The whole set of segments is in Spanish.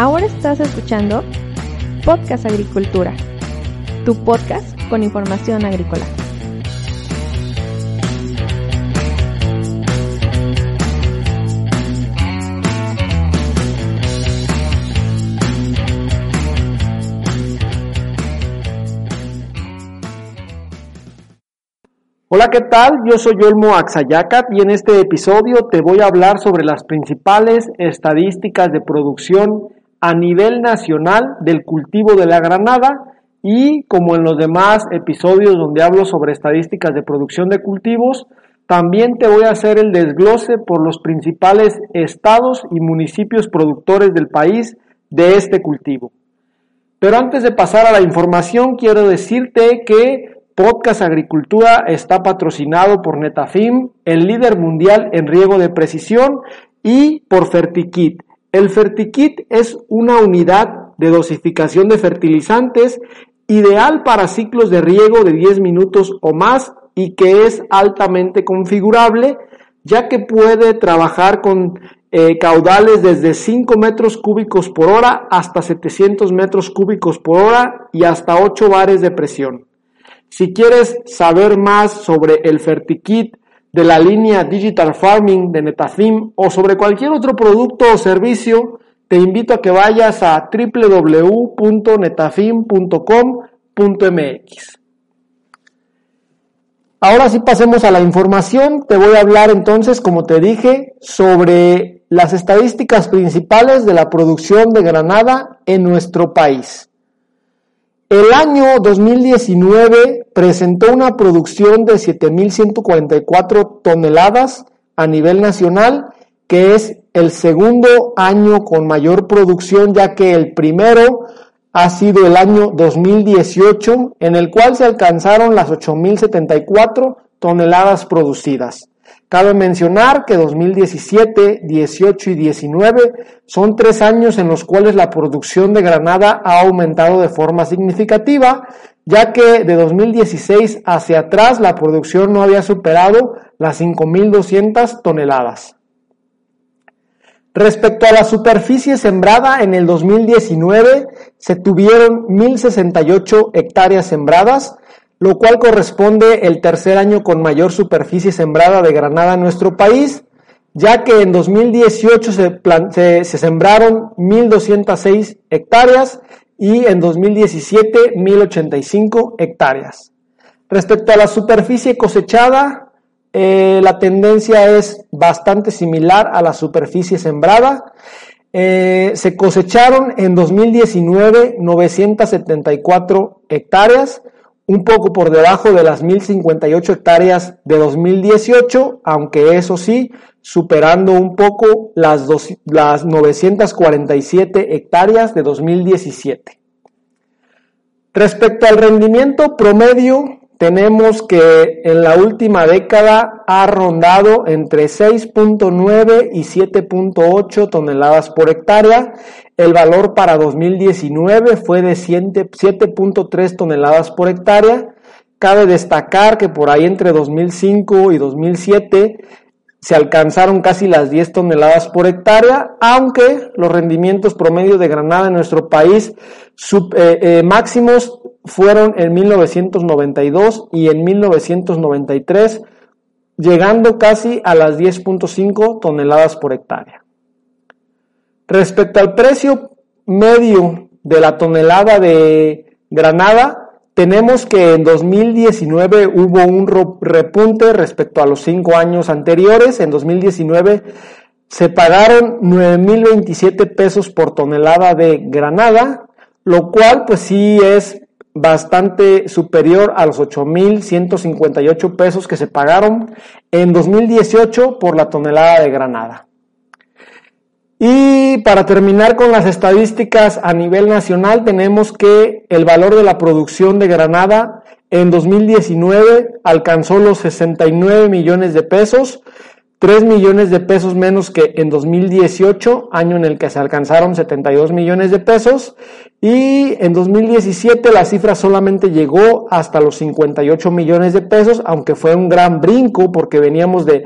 Ahora estás escuchando Podcast Agricultura, tu podcast con información agrícola. Hola, ¿qué tal? Yo soy Olmo Axayacat y en este episodio te voy a hablar sobre las principales estadísticas de producción a nivel nacional del cultivo de la granada y como en los demás episodios donde hablo sobre estadísticas de producción de cultivos, también te voy a hacer el desglose por los principales estados y municipios productores del país de este cultivo. Pero antes de pasar a la información, quiero decirte que Podcast Agricultura está patrocinado por Netafim, el líder mundial en riego de precisión, y por Fertikit, el Fertikit es una unidad de dosificación de fertilizantes ideal para ciclos de riego de 10 minutos o más y que es altamente configurable ya que puede trabajar con eh, caudales desde 5 metros cúbicos por hora hasta 700 metros cúbicos por hora y hasta 8 bares de presión. Si quieres saber más sobre el Fertikit de la línea Digital Farming de Netafim o sobre cualquier otro producto o servicio, te invito a que vayas a www.netafim.com.mx. Ahora sí pasemos a la información. Te voy a hablar entonces, como te dije, sobre las estadísticas principales de la producción de granada en nuestro país. El año 2019 presentó una producción de 7.144 toneladas a nivel nacional, que es el segundo año con mayor producción, ya que el primero ha sido el año 2018, en el cual se alcanzaron las 8.074 toneladas producidas. Cabe mencionar que 2017, 18 y 19 son tres años en los cuales la producción de granada ha aumentado de forma significativa, ya que de 2016 hacia atrás la producción no había superado las 5.200 toneladas. Respecto a la superficie sembrada en el 2019, se tuvieron 1.068 hectáreas sembradas, lo cual corresponde el tercer año con mayor superficie sembrada de granada en nuestro país, ya que en 2018 se, se, sembraron 1.206 hectáreas y en 2017 1.085 hectáreas. Respecto a la superficie cosechada, eh, la tendencia es bastante similar a la superficie sembrada. Eh, se cosecharon en 2019 974 hectáreas, un poco por debajo de las 1058 hectáreas de 2018, aunque eso sí, superando un poco las, las 947 hectáreas de 2017. Respecto al rendimiento promedio, tenemos que en la última década ha rondado entre 6.9 y 7.8 toneladas por hectárea. El valor para 2019 fue de 7.3 toneladas por hectárea. Cabe destacar que por ahí entre 2005 y 2007 se alcanzaron casi las 10 toneladas por hectárea, aunque los rendimientos promedio de granada en nuestro país eh, eh, máximos fueron en 1992 y en 1993, llegando casi a las 10.5 toneladas por hectárea. Respecto al precio medio de la tonelada de granada, tenemos que en 2019 hubo un repunte respecto a los cinco años anteriores. En 2019 se pagaron 9.027 pesos por tonelada de granada, lo cual pues sí es bastante superior a los 8.158 pesos que se pagaron en 2018 por la tonelada de granada. Y para terminar con las estadísticas a nivel nacional, tenemos que el valor de la producción de granada en 2019 alcanzó los 69 millones de pesos, 3 millones de pesos menos que en 2018, año en el que se alcanzaron 72 millones de pesos, y en 2017 la cifra solamente llegó hasta los 58 millones de pesos, aunque fue un gran brinco porque veníamos de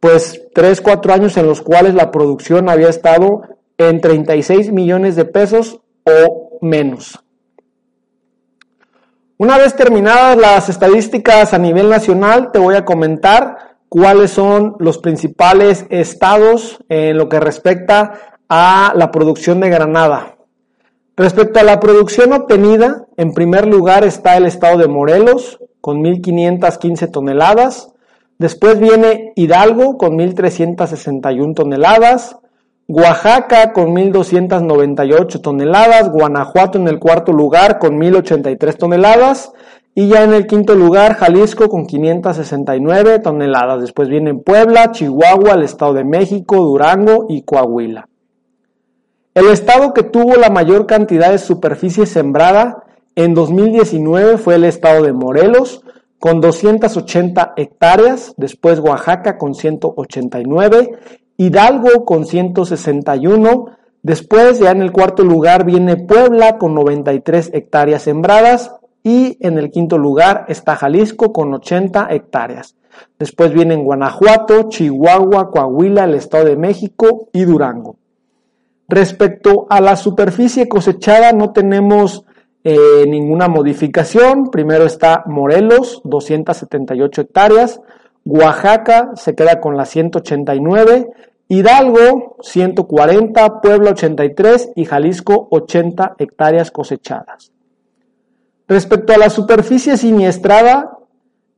pues 3, 4 años en los cuales la producción había estado en 36 millones de pesos o menos. Una vez terminadas las estadísticas a nivel nacional, te voy a comentar cuáles son los principales estados en lo que respecta a la producción de granada. Respecto a la producción obtenida, en primer lugar está el estado de Morelos con 1.515 toneladas, después viene Hidalgo con 1.361 toneladas, Oaxaca con 1.298 toneladas, Guanajuato en el cuarto lugar con 1.083 toneladas y ya en el quinto lugar Jalisco con 569 toneladas. Después vienen Puebla, Chihuahua, el Estado de México, Durango y Coahuila. El estado que tuvo la mayor cantidad de superficie sembrada en 2019 fue el estado de Morelos con 280 hectáreas, después Oaxaca con 189 Hidalgo con 161, después ya en el cuarto lugar viene Puebla con 93 hectáreas sembradas y en el quinto lugar está Jalisco con 80 hectáreas. Después vienen Guanajuato, Chihuahua, Coahuila, el Estado de México y Durango. Respecto a la superficie cosechada no tenemos eh, ninguna modificación. Primero está Morelos, 278 hectáreas. Oaxaca se queda con las 189, Hidalgo 140, Puebla 83 y Jalisco 80 hectáreas cosechadas. Respecto a la superficie siniestrada,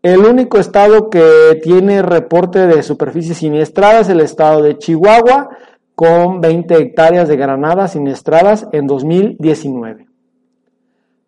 el único estado que tiene reporte de superficie siniestrada es el estado de Chihuahua, con 20 hectáreas de granadas siniestradas en 2019.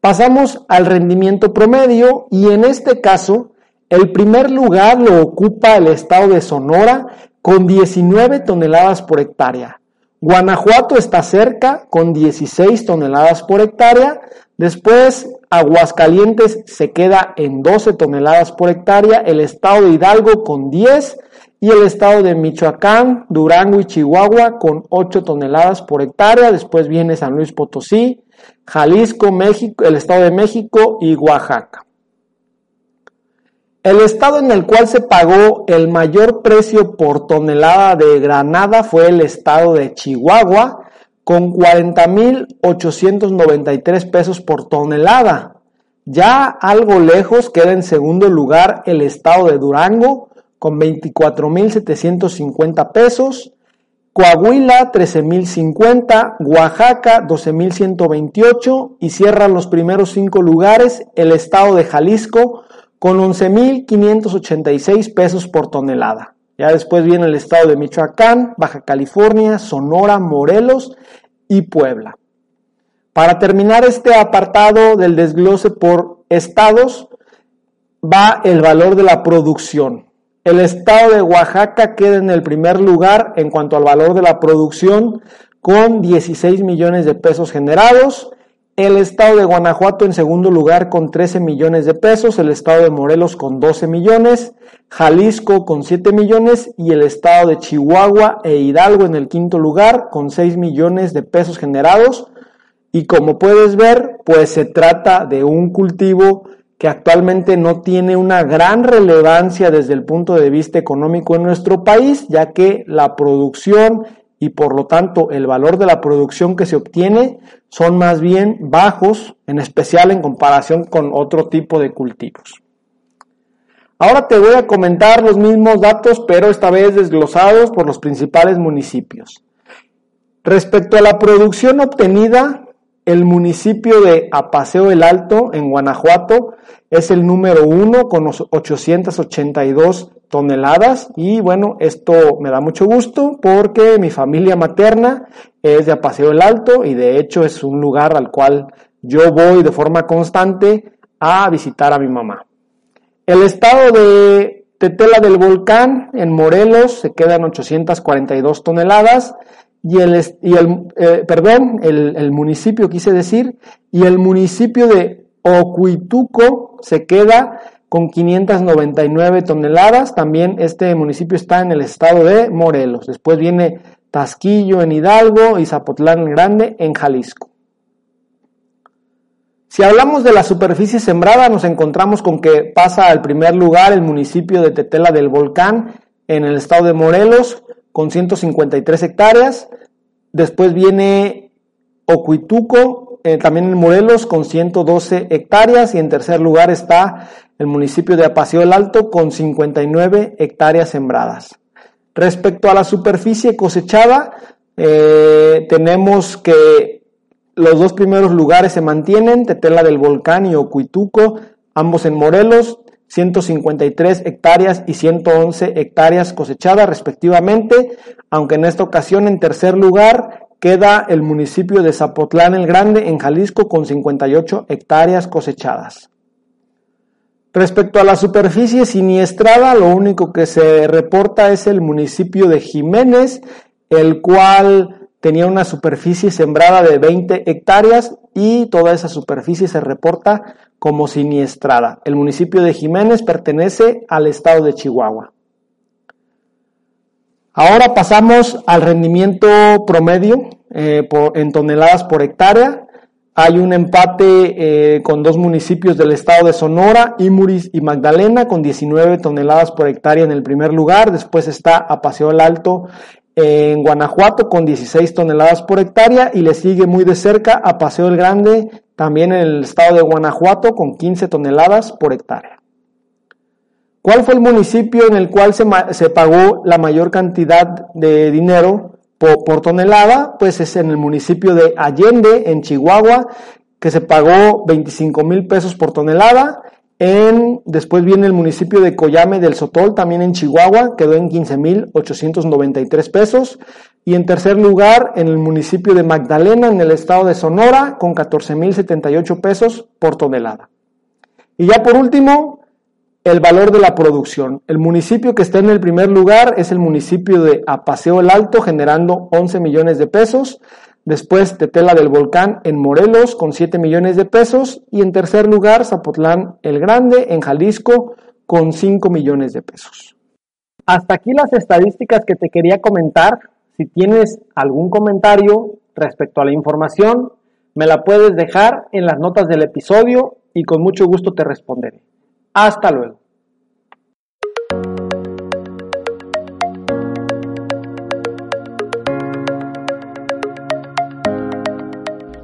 Pasamos al rendimiento promedio y en este caso el primer lugar lo ocupa el estado de Sonora con 19 toneladas por hectárea. Guanajuato está cerca con 16 toneladas por hectárea. Después Aguascalientes se queda en 12 toneladas por hectárea. El estado de Hidalgo con 10 y el estado de Michoacán, Durango y Chihuahua con 8 toneladas por hectárea. Después viene San Luis Potosí, Jalisco, México, el estado de México y Oaxaca. El estado en el cual se pagó el mayor precio por tonelada de granada fue el estado de Chihuahua, con 40.893 pesos por tonelada. Ya algo lejos queda en segundo lugar el estado de Durango, con 24.750 pesos. Coahuila 13.050, Oaxaca 12.128 y cierran los primeros cinco lugares el estado de Jalisco con 11.586 pesos por tonelada. Ya después viene el estado de Michoacán, Baja California, Sonora, Morelos y Puebla. Para terminar este apartado del desglose por estados, va el valor de la producción. El estado de Oaxaca queda en el primer lugar en cuanto al valor de la producción con 16 millones de pesos generados. El estado de Guanajuato en segundo lugar con 13 millones de pesos, el estado de Morelos con 12 millones, Jalisco con 7 millones y el estado de Chihuahua e Hidalgo en el quinto lugar con 6 millones de pesos generados. Y como puedes ver, pues se trata de un cultivo actualmente no tiene una gran relevancia desde el punto de vista económico en nuestro país, ya que la producción y por lo tanto el valor de la producción que se obtiene son más bien bajos, en especial en comparación con otro tipo de cultivos. Ahora te voy a comentar los mismos datos, pero esta vez desglosados por los principales municipios. Respecto a la producción obtenida, el municipio de Apaseo el Alto, en Guanajuato, es el número uno con 882 toneladas y bueno, esto me da mucho gusto porque mi familia materna es de Apaseo el Alto y de hecho es un lugar al cual yo voy de forma constante a visitar a mi mamá. El estado de Tetela del Volcán en Morelos se queda en 842 toneladas y el, y el eh, perdón, el, municipio quise decir, y el municipio de Ocuituco se queda con 599 toneladas. También este municipio está en el estado de Morelos. Después viene Tasquillo en Hidalgo y Zapotlán Grande en Jalisco. Si hablamos de la superficie sembrada, nos encontramos con que pasa al primer lugar el municipio de Tetela del Volcán en el estado de Morelos con 153 hectáreas. Después viene Ocuituco, eh, también en Morelos, con 112 hectáreas. Y en tercer lugar está el municipio de Apaseo el Alto, con 59 hectáreas sembradas. Respecto a la superficie cosechada, eh, tenemos que los dos primeros lugares se mantienen, Tetela del Volcán y Ocuituco, ambos en Morelos, 153 hectáreas y 111 hectáreas cosechadas respectivamente, aunque en esta ocasión en tercer lugar queda el municipio de Zapotlán el Grande en Jalisco con 58 hectáreas cosechadas. Respecto a la superficie siniestrada, lo único que se reporta es el municipio de Jiménez, el cual tenía una superficie sembrada de 20 hectáreas y toda esa superficie se reporta como siniestrada. El municipio de Jiménez pertenece al estado de Chihuahua. Ahora pasamos al rendimiento promedio eh, en toneladas por hectárea. Hay un empate eh, con dos municipios del estado de Sonora, Imuris y Magdalena, con 19 toneladas por hectárea en el primer lugar. Después está Apaseo el Alto en Guanajuato con 16 toneladas por hectárea y le sigue muy de cerca a Paseo el Grande, también en el estado de Guanajuato con 15 toneladas por hectárea. ¿Cuál fue el municipio en el cual se, pagó la mayor cantidad de dinero por, tonelada? Pues es en el municipio de Allende, en Chihuahua, que se pagó 25 mil pesos por tonelada en, después viene el municipio de Coyame del Sotol, también en Chihuahua, quedó en 15.893 pesos. Y en tercer lugar, en el municipio de Magdalena, en el estado de Sonora, con 14.078 pesos por tonelada. Y ya por último, el valor de la producción. El municipio que está en el primer lugar es el municipio de Apaseo el Alto, generando 11 millones de pesos. Después Tetela del Volcán en Morelos con 7 millones de pesos. Y en tercer lugar Zapotlán el Grande en Jalisco con 5 millones de pesos. Hasta aquí las estadísticas que te quería comentar. Si tienes algún comentario respecto a la información, me la puedes dejar en las notas del episodio y con mucho gusto te responderé. Hasta luego.